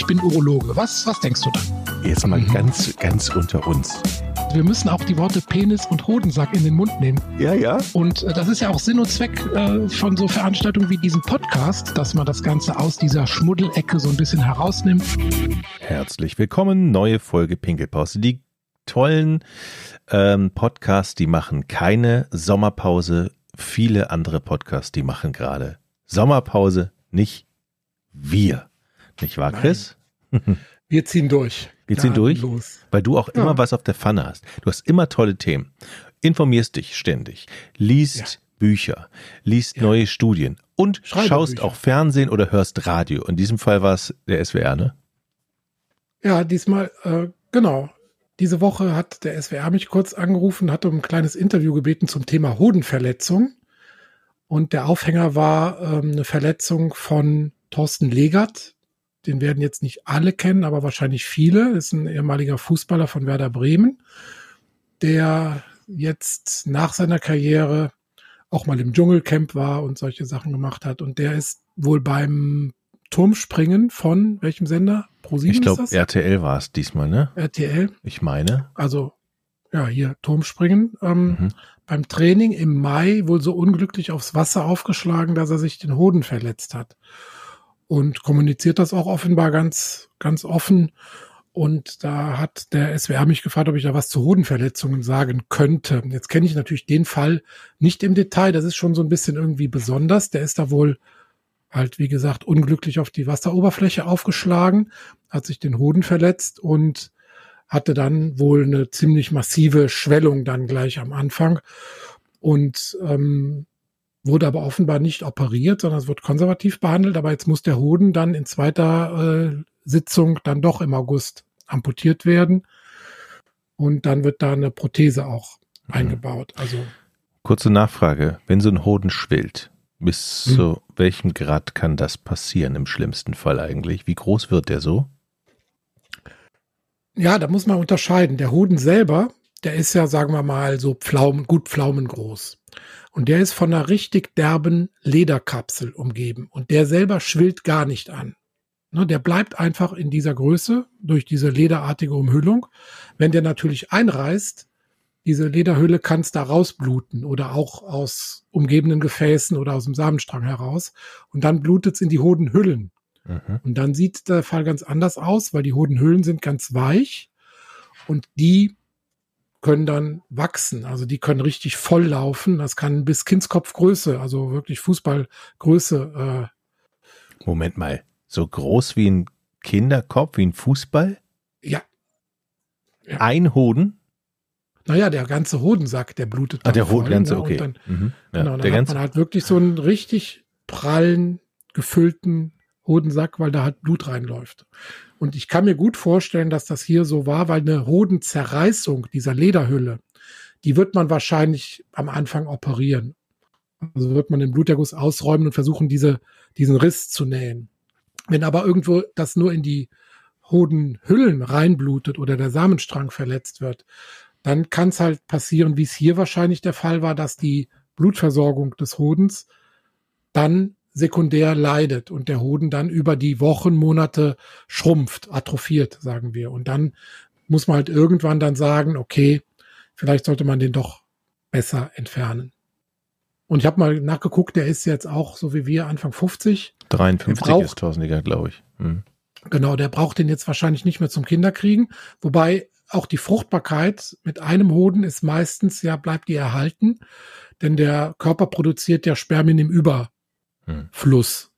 ich bin Urologe. Was, was denkst du dann? Jetzt mal ganz, ganz unter uns. Wir müssen auch die Worte Penis und Hodensack in den Mund nehmen. Ja, ja. Und äh, das ist ja auch Sinn und Zweck äh, von so Veranstaltungen wie diesem Podcast, dass man das Ganze aus dieser Schmuddelecke so ein bisschen herausnimmt. Herzlich willkommen, neue Folge Pinkelpause. Die tollen ähm, Podcasts, die machen keine Sommerpause. Viele andere Podcasts, die machen gerade Sommerpause, nicht wir. Nicht wahr, Chris? Wir ziehen durch. Wir ziehen durch, weil du auch ja. immer was auf der Pfanne hast. Du hast immer tolle Themen. Informierst dich ständig, liest ja. Bücher, liest ja. neue Studien und schaust auch Fernsehen oder hörst Radio. In diesem Fall war es der SWR, ne? Ja, diesmal, äh, genau. Diese Woche hat der SWR mich kurz angerufen, hat um ein kleines Interview gebeten zum Thema Hodenverletzung. Und der Aufhänger war ähm, eine Verletzung von Thorsten Legert, den werden jetzt nicht alle kennen, aber wahrscheinlich viele. Das ist ein ehemaliger Fußballer von Werder Bremen, der jetzt nach seiner Karriere auch mal im Dschungelcamp war und solche Sachen gemacht hat. Und der ist wohl beim Turmspringen von welchem Sender? ProSieben Ich glaube, RTL war es diesmal, ne? RTL. Ich meine. Also, ja, hier Turmspringen. Ähm, mhm. Beim Training im Mai wohl so unglücklich aufs Wasser aufgeschlagen, dass er sich den Hoden verletzt hat und kommuniziert das auch offenbar ganz, ganz offen. Und da hat der SWR mich gefragt, ob ich da was zu Hodenverletzungen sagen könnte. Jetzt kenne ich natürlich den Fall nicht im Detail. Das ist schon so ein bisschen irgendwie besonders. Der ist da wohl halt, wie gesagt, unglücklich auf die Wasseroberfläche aufgeschlagen, hat sich den Hoden verletzt und hatte dann wohl eine ziemlich massive Schwellung dann gleich am Anfang. Und ähm, wurde aber offenbar nicht operiert, sondern es wird konservativ behandelt. Aber jetzt muss der Hoden dann in zweiter äh, Sitzung dann doch im August amputiert werden. Und dann wird da eine Prothese auch mhm. eingebaut. Also Kurze Nachfrage, wenn so ein Hoden schwillt, bis mhm. zu welchem Grad kann das passieren im schlimmsten Fall eigentlich? Wie groß wird der so? Ja, da muss man unterscheiden. Der Hoden selber, der ist ja, sagen wir mal, so Pflaumen, gut pflaumengroß. Und der ist von einer richtig derben Lederkapsel umgeben. Und der selber schwillt gar nicht an. Ne, der bleibt einfach in dieser Größe durch diese lederartige Umhüllung. Wenn der natürlich einreißt, diese Lederhülle kann es da rausbluten oder auch aus umgebenden Gefäßen oder aus dem Samenstrang heraus. Und dann blutet es in die Hodenhüllen. Mhm. Und dann sieht der Fall ganz anders aus, weil die Hodenhüllen sind ganz weich und die können dann wachsen. Also die können richtig voll laufen. Das kann bis Kindskopfgröße, also wirklich Fußballgröße. Äh Moment mal, so groß wie ein Kinderkopf, wie ein Fußball? Ja. ja. Ein Hoden? Naja, der ganze Hodensack, der blutet. Ah, der voll, ganze, ne? okay. Dann, mhm. ja, genau, dann der hat ganze... man halt wirklich so einen richtig prallen, gefüllten Hodensack, weil da halt Blut reinläuft. Und ich kann mir gut vorstellen, dass das hier so war, weil eine Hodenzerreißung dieser Lederhülle, die wird man wahrscheinlich am Anfang operieren. Also wird man den Bluterguss ausräumen und versuchen, diese, diesen Riss zu nähen. Wenn aber irgendwo das nur in die Hodenhüllen reinblutet oder der Samenstrang verletzt wird, dann kann es halt passieren, wie es hier wahrscheinlich der Fall war, dass die Blutversorgung des Hodens dann sekundär leidet und der Hoden dann über die Wochen, Monate schrumpft, atrophiert, sagen wir. Und dann muss man halt irgendwann dann sagen, okay, vielleicht sollte man den doch besser entfernen. Und ich habe mal nachgeguckt, der ist jetzt auch so wie wir Anfang 50. 53 braucht, ist Tausendliger, glaube ich. Mhm. Genau, der braucht den jetzt wahrscheinlich nicht mehr zum Kinderkriegen. Wobei auch die Fruchtbarkeit mit einem Hoden ist meistens, ja, bleibt die erhalten. Denn der Körper produziert ja Spermien im Über, hm. Fluss.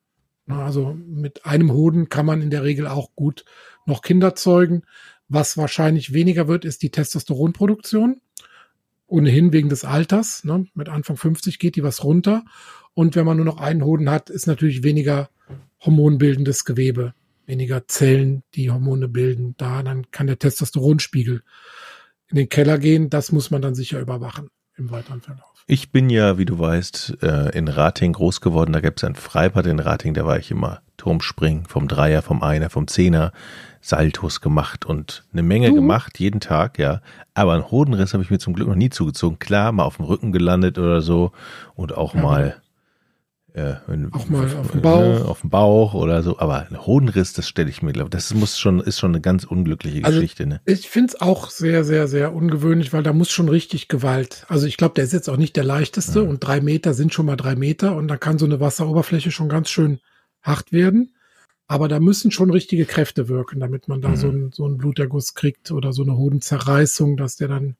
Also mit einem Hoden kann man in der Regel auch gut noch Kinder zeugen. Was wahrscheinlich weniger wird, ist die Testosteronproduktion. Ohnehin wegen des Alters. Ne? Mit Anfang 50 geht die was runter. Und wenn man nur noch einen Hoden hat, ist natürlich weniger hormonbildendes Gewebe, weniger Zellen, die Hormone bilden. Da dann kann der Testosteronspiegel in den Keller gehen. Das muss man dann sicher überwachen im weiteren Verlauf. Ich bin ja, wie du weißt, äh, in Rating groß geworden. Da gibt es ein Freibad in Rating, da war ich immer Turmspringen, vom Dreier, vom Einer, vom Zehner, Saltos gemacht und eine Menge du? gemacht, jeden Tag, ja. Aber einen Hodenriss habe ich mir zum Glück noch nie zugezogen. Klar, mal auf dem Rücken gelandet oder so und auch ja. mal äh, wenn, auch mal auf dem Bauch. Ne, auf dem Bauch oder so. Aber ein Hodenriss, das stelle ich mir, glaube das muss schon, ist schon eine ganz unglückliche also Geschichte. Ne? Ich finde es auch sehr, sehr, sehr ungewöhnlich, weil da muss schon richtig Gewalt. Also ich glaube, der ist jetzt auch nicht der leichteste ja. und drei Meter sind schon mal drei Meter und da kann so eine Wasseroberfläche schon ganz schön hart werden. Aber da müssen schon richtige Kräfte wirken, damit man da mhm. so, ein, so einen Bluterguss kriegt oder so eine Hodenzerreißung, dass der dann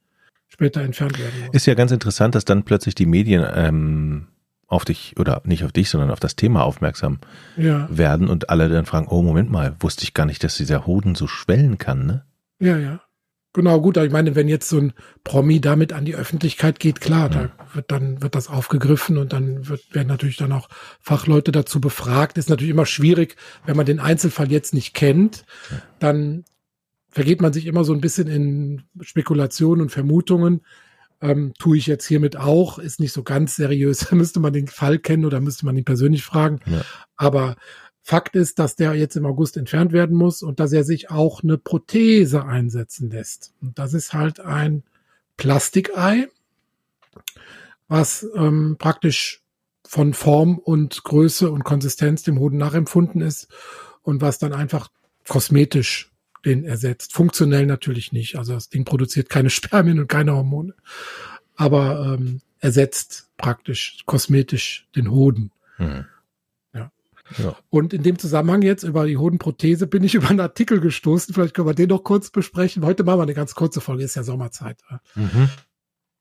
später entfernt werden muss. Ist ja ganz interessant, dass dann plötzlich die Medien ähm, auf dich oder nicht auf dich, sondern auf das Thema aufmerksam ja. werden und alle dann fragen, oh Moment mal, wusste ich gar nicht, dass dieser Hoden so schwellen kann, ne? Ja, ja. Genau, gut, aber ich meine, wenn jetzt so ein Promi damit an die Öffentlichkeit geht, klar, ja. da wird dann, wird das aufgegriffen und dann wird, werden natürlich dann auch Fachleute dazu befragt. Ist natürlich immer schwierig, wenn man den Einzelfall jetzt nicht kennt, ja. dann vergeht man sich immer so ein bisschen in Spekulationen und Vermutungen ähm, tue ich jetzt hiermit auch, ist nicht so ganz seriös. Da müsste man den Fall kennen oder müsste man ihn persönlich fragen. Ja. Aber Fakt ist, dass der jetzt im August entfernt werden muss und dass er sich auch eine Prothese einsetzen lässt. Und das ist halt ein Plastikei, was ähm, praktisch von Form und Größe und Konsistenz dem Hoden nachempfunden ist und was dann einfach kosmetisch den ersetzt. Funktionell natürlich nicht. Also das Ding produziert keine Spermien und keine Hormone, aber ähm, ersetzt praktisch kosmetisch den Hoden. Mhm. Ja. ja. Und in dem Zusammenhang jetzt über die Hodenprothese bin ich über einen Artikel gestoßen. Vielleicht können wir den noch kurz besprechen. Heute machen wir eine ganz kurze Folge, ist ja Sommerzeit. Mhm.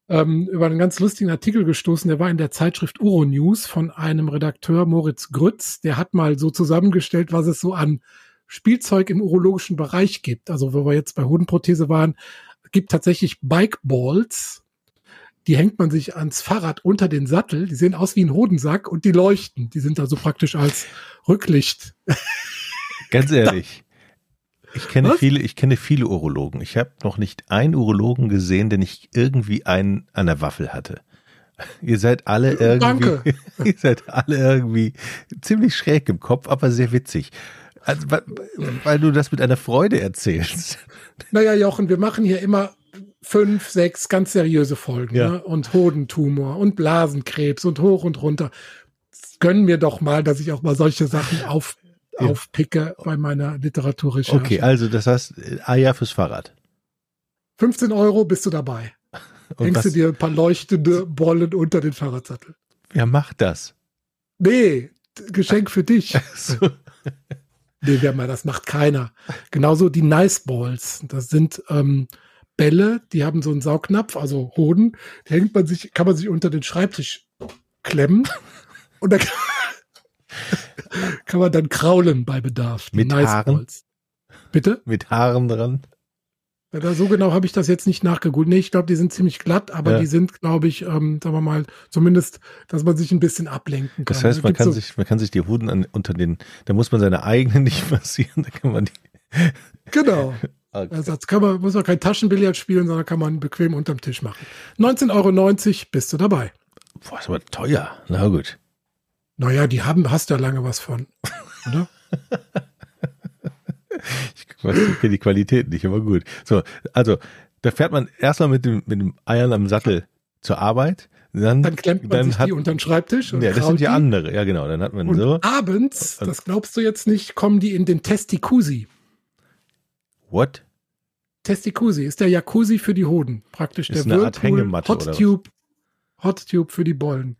Ähm, über einen ganz lustigen Artikel gestoßen, der war in der Zeitschrift Euronews von einem Redakteur Moritz Grütz. Der hat mal so zusammengestellt, was es so an Spielzeug im urologischen Bereich gibt. Also wo wir jetzt bei Hodenprothese waren, gibt tatsächlich Bike Balls. Die hängt man sich ans Fahrrad unter den Sattel. Die sehen aus wie ein Hodensack und die leuchten. Die sind also praktisch als Rücklicht. Ganz ehrlich. Ich kenne Was? viele, ich kenne viele Urologen. Ich habe noch nicht einen Urologen gesehen, der nicht irgendwie einen an der Waffel hatte. Ihr seid alle irgendwie, Danke. ihr seid alle irgendwie ziemlich schräg im Kopf, aber sehr witzig. Also, weil du das mit einer Freude erzählst. Naja, Jochen, wir machen hier immer fünf, sechs ganz seriöse Folgen. Ja. Ne? Und Hodentumor und Blasenkrebs und hoch und runter. Gönnen mir doch mal, dass ich auch mal solche Sachen auf, ja. aufpicke bei meiner Literaturrecherche. Okay, also das heißt, Eier fürs Fahrrad. 15 Euro bist du dabei. Und Hängst was? du dir ein paar leuchtende Bollen unter den Fahrradsattel. Wer macht das? Nee, Geschenk für dich. So. Nee, das macht keiner. Genauso die Nice Balls. Das sind ähm, Bälle, die haben so einen Saugnapf, also Hoden. Die hängt man sich, kann man sich unter den Schreibtisch klemmen. Und da kann, kann man dann kraulen bei Bedarf. Mit nice Haaren? Balls. Bitte? Mit Haaren dran. Ja, so genau habe ich das jetzt nicht nachgegoogelt. Nee, ich glaube, die sind ziemlich glatt, aber ja. die sind, glaube ich, ähm, sagen wir mal, zumindest, dass man sich ein bisschen ablenken kann. Das heißt, man kann so sich, man kann sich die Hoden an, unter den, da muss man seine eigenen nicht massieren, da kann man die. Genau. Okay. Also das kann man, muss man kein Taschenbillard spielen, sondern kann man bequem unterm Tisch machen. 19,90 Euro bist du dabei. Boah, ist aber teuer. Na gut. Naja, die haben, hast du ja lange was von, oder? Ich kenne die Qualität nicht, aber gut. So, also, da fährt man erstmal mit dem, mit dem Eiern am Sattel zur Arbeit. Dann, dann klemmt man dann sich hat, die unter den Schreibtisch. Und ja, das sind ja andere. Ja, genau. Dann hat man und so. Abends, das glaubst du jetzt nicht, kommen die in den Testikusi. What? Testikusi ist der Jacuzzi für die Hoden. Praktisch ist der eine Art Hängematte Hot Tube, Hot Tube für die Bollen.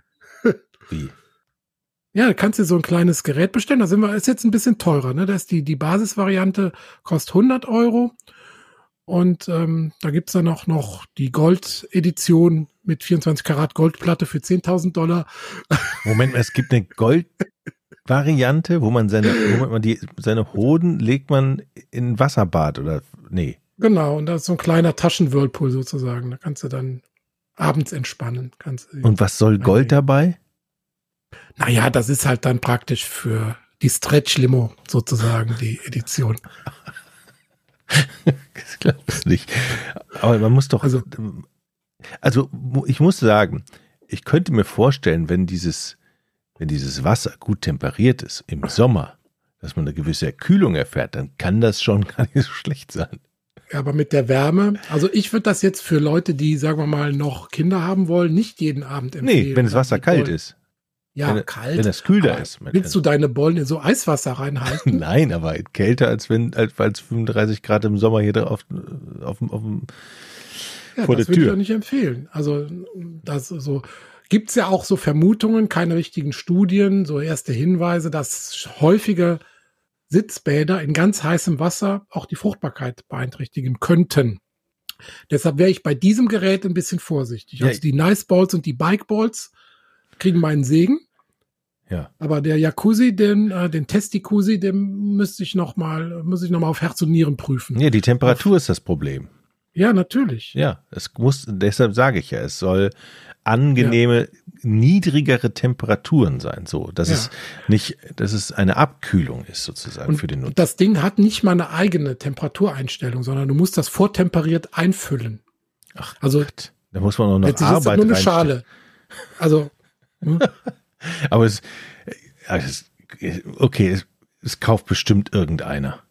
Wie? Ja, da kannst du so ein kleines Gerät bestellen. Da sind wir, ist jetzt ein bisschen teurer. Ne? Da ist die, die Basisvariante kostet 100 Euro. Und ähm, da gibt's dann auch noch die Gold-Edition mit 24 Karat Goldplatte für 10.000 Dollar. Moment, es gibt eine Gold-Variante, wo man seine, wo man die, seine Hoden legt man in Wasserbad oder nee. Genau, und da ist so ein kleiner Taschenwhirlpool sozusagen. Da kannst du dann abends entspannen. Kannst und was soll Gold dabei? Naja, das ist halt dann praktisch für die Stretch-Limo sozusagen, die Edition. das glaubst du nicht. Aber man muss doch, also, also ich muss sagen, ich könnte mir vorstellen, wenn dieses, wenn dieses Wasser gut temperiert ist im Sommer, dass man eine gewisse Erkühlung erfährt, dann kann das schon gar nicht so schlecht sein. Ja, aber mit der Wärme, also ich würde das jetzt für Leute, die, sagen wir mal, noch Kinder haben wollen, nicht jeden Abend empfehlen. Nee, wenn das Wasser kalt wollen. ist. Ja, wenn, kalt. Wenn es kühl da ist. Willst du deine Bollen in so Eiswasser reinhalten? Nein, aber kälter als wenn als, als 35 Grad im Sommer hier auf, auf, auf, auf ja, vor der Tür. Das würde ich auch nicht empfehlen. Also das so gibt's ja auch so Vermutungen, keine richtigen Studien, so erste Hinweise, dass häufige Sitzbäder in ganz heißem Wasser auch die Fruchtbarkeit beeinträchtigen könnten. Deshalb wäre ich bei diesem Gerät ein bisschen vorsichtig. Ja. Also die Nice Balls und die Bike Balls kriegen meinen Segen. Ja. Aber der Jacuzzi, den, äh, den Testikusi, den müsste ich noch mal, muss ich noch mal auf Herz und Nieren prüfen. Ja, die Temperatur auf, ist das Problem. Ja, natürlich. Ja, es muss, deshalb sage ich ja, es soll angenehme, ja. niedrigere Temperaturen sein, so, dass ja. es nicht, dass es eine Abkühlung ist sozusagen und für den Nutzer. Das Ding hat nicht mal eine eigene Temperatureinstellung, sondern du musst das vortemperiert einfüllen. Ach, also, Gott. da muss man auch noch jetzt Arbeit ist nur eine Schale. Also? aber es, es, okay, es, es kauft bestimmt irgendeiner.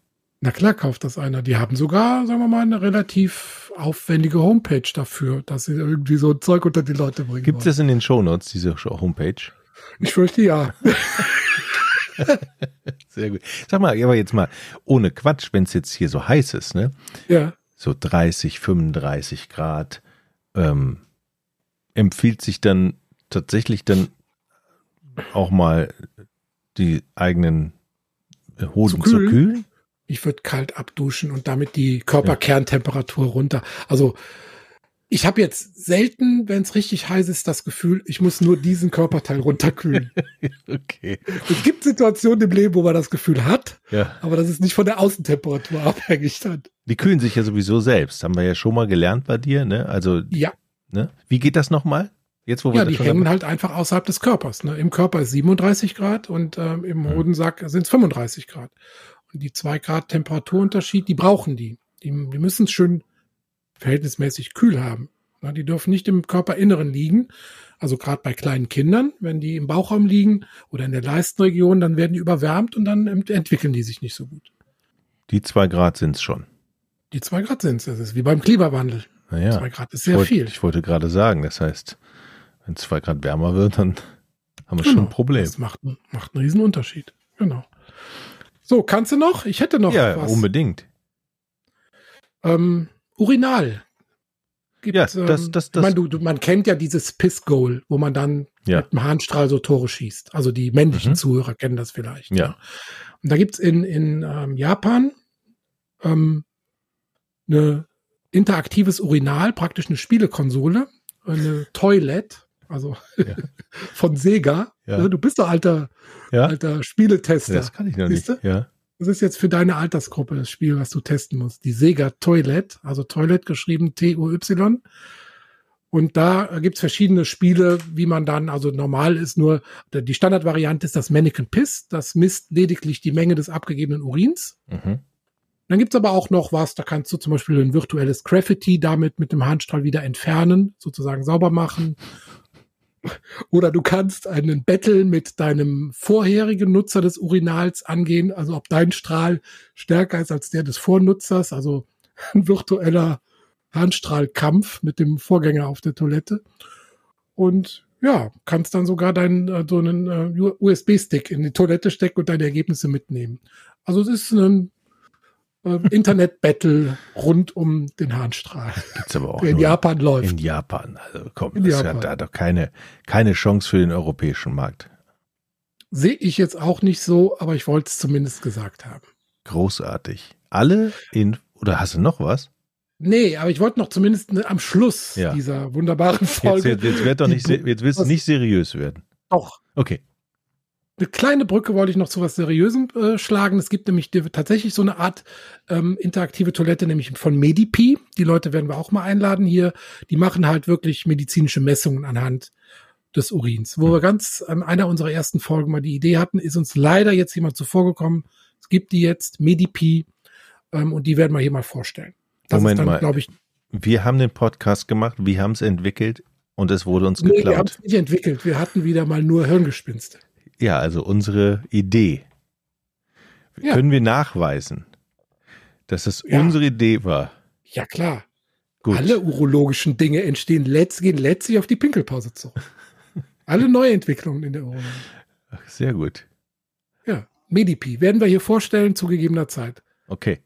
Na klar kauft das einer. Die haben sogar, sagen wir mal, eine relativ aufwendige Homepage dafür, dass sie irgendwie so ein Zeug unter die Leute bringen. Gibt es das in den Shownotes, diese Homepage? Ich fürchte ja. Sehr gut. Sag mal, aber jetzt mal, ohne Quatsch, wenn es jetzt hier so heiß ist, ne? Ja. So 30, 35 Grad, ähm, empfiehlt sich dann tatsächlich dann auch mal die eigenen Hoden zu kühlen? Zu kühlen? Ich würde kalt abduschen und damit die Körperkerntemperatur runter. Also ich habe jetzt selten, wenn es richtig heiß ist, das Gefühl, ich muss nur diesen Körperteil runterkühlen. okay. Es gibt Situationen im Leben, wo man das Gefühl hat, ja. aber das ist nicht von der Außentemperatur abhängig dann. Die kühlen sich ja sowieso selbst, haben wir ja schon mal gelernt bei dir, ne? Also ja. Ne? Wie geht das nochmal? Jetzt, wo wir ja, die hängen haben? halt einfach außerhalb des Körpers. Ne? Im Körper ist 37 Grad und ähm, im hm. Hodensack sind es 35 Grad die zwei Grad Temperaturunterschied, die brauchen die. Die, die müssen es schön verhältnismäßig kühl haben. Ja, die dürfen nicht im Körperinneren liegen. Also gerade bei kleinen Kindern, wenn die im Bauchraum liegen oder in der Leistenregion, dann werden die überwärmt und dann entwickeln die sich nicht so gut. Die zwei Grad sind es schon. Die zwei Grad sind es. Das ist wie beim Klimawandel. Naja, zwei Grad ist sehr wollt, viel. Ich wollte gerade sagen, das heißt, wenn zwei Grad wärmer wird, dann haben wir genau, schon ein Problem. Das macht, macht einen riesen Unterschied. Genau. So, kannst du noch? Ich hätte noch ja, was. unbedingt. Ähm, Urinal. Gibt, ja, das, das, das. Ich meine, du, du, man kennt ja dieses Piss-Goal, wo man dann ja. mit dem Harnstrahl so Tore schießt. Also die männlichen mhm. Zuhörer kennen das vielleicht. Ja. ja. Und da gibt's in, in ähm, Japan ähm, eine interaktives Urinal, praktisch eine Spielekonsole, eine Toilet, also ja. von Sega. Ja. Ne, du bist doch alter, ja. alter Spieletester. Das kann ich noch nicht. Das ist jetzt für deine Altersgruppe das Spiel, was du testen musst. Die Sega Toilet, also Toilet geschrieben T-U-Y. Und da gibt's verschiedene Spiele, wie man dann, also normal ist nur, die Standardvariante ist das Mannequin Piss, das misst lediglich die Menge des abgegebenen Urins. Mhm. Dann gibt's aber auch noch was, da kannst du zum Beispiel ein virtuelles Graffiti damit mit dem Handstrahl wieder entfernen, sozusagen sauber machen. Oder du kannst einen Battle mit deinem vorherigen Nutzer des Urinals angehen, also ob dein Strahl stärker ist als der des Vornutzers, also ein virtueller Handstrahlkampf mit dem Vorgänger auf der Toilette. Und ja, kannst dann sogar deinen so einen äh, USB-Stick in die Toilette stecken und deine Ergebnisse mitnehmen. Also es ist ein äh, Internet-Battle rund um den Harnstrahl. Gibt's aber auch der in Japan läuft. In Japan. Also komm, in das Japan. hat da doch keine, keine Chance für den europäischen Markt. Sehe ich jetzt auch nicht so, aber ich wollte es zumindest gesagt haben. Großartig. Alle in, oder hast du noch was? Nee, aber ich wollte noch zumindest am Schluss ja. dieser wunderbaren Folge. Jetzt, jetzt, jetzt wird doch nicht, jetzt willst nicht seriös werden. Doch. Okay. Eine kleine Brücke wollte ich noch zu was Seriösem äh, schlagen. Es gibt nämlich tatsächlich so eine Art ähm, interaktive Toilette, nämlich von Medipi. Die Leute werden wir auch mal einladen hier. Die machen halt wirklich medizinische Messungen anhand des Urins. Wo wir ganz an einer unserer ersten Folgen mal die Idee hatten, ist uns leider jetzt jemand zuvorgekommen. Es gibt die jetzt, Medipi, ähm, und die werden wir hier mal vorstellen. Das Moment dann, mal. Ich, wir haben den Podcast gemacht, wir haben es entwickelt und es wurde uns nee, geklaut. Wir haben es nicht entwickelt. Wir hatten wieder mal nur Hirngespinste. Ja, also unsere Idee. Ja. Können wir nachweisen, dass es ja. unsere Idee war? Ja, klar. Gut. Alle urologischen Dinge entstehen letzt, gehen letztlich auf die Pinkelpause zurück. Alle Neuentwicklungen in der Urologie. Sehr gut. Ja, Medipi werden wir hier vorstellen zu gegebener Zeit. Okay.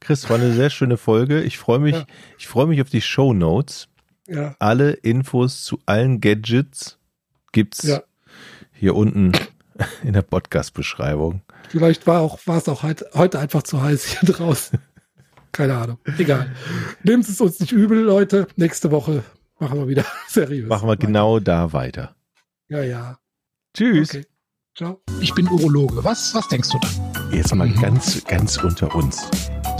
Chris, war eine sehr schöne Folge. Ich freue mich, ja. ich freue mich auf die Show Notes. Ja. Alle Infos zu allen Gadgets gibt's ja. Hier unten in der Podcast-Beschreibung. Vielleicht war auch, war es auch heute einfach zu heiß hier draußen. Keine Ahnung. Egal. Nehmt es uns nicht übel, Leute. Nächste Woche machen wir wieder seriös. Machen wir weiter. genau da weiter. Ja, ja. Tschüss. Okay. Ciao. Ich bin Urologe. Was, was denkst du dann? Jetzt mal mhm. ganz, ganz unter uns.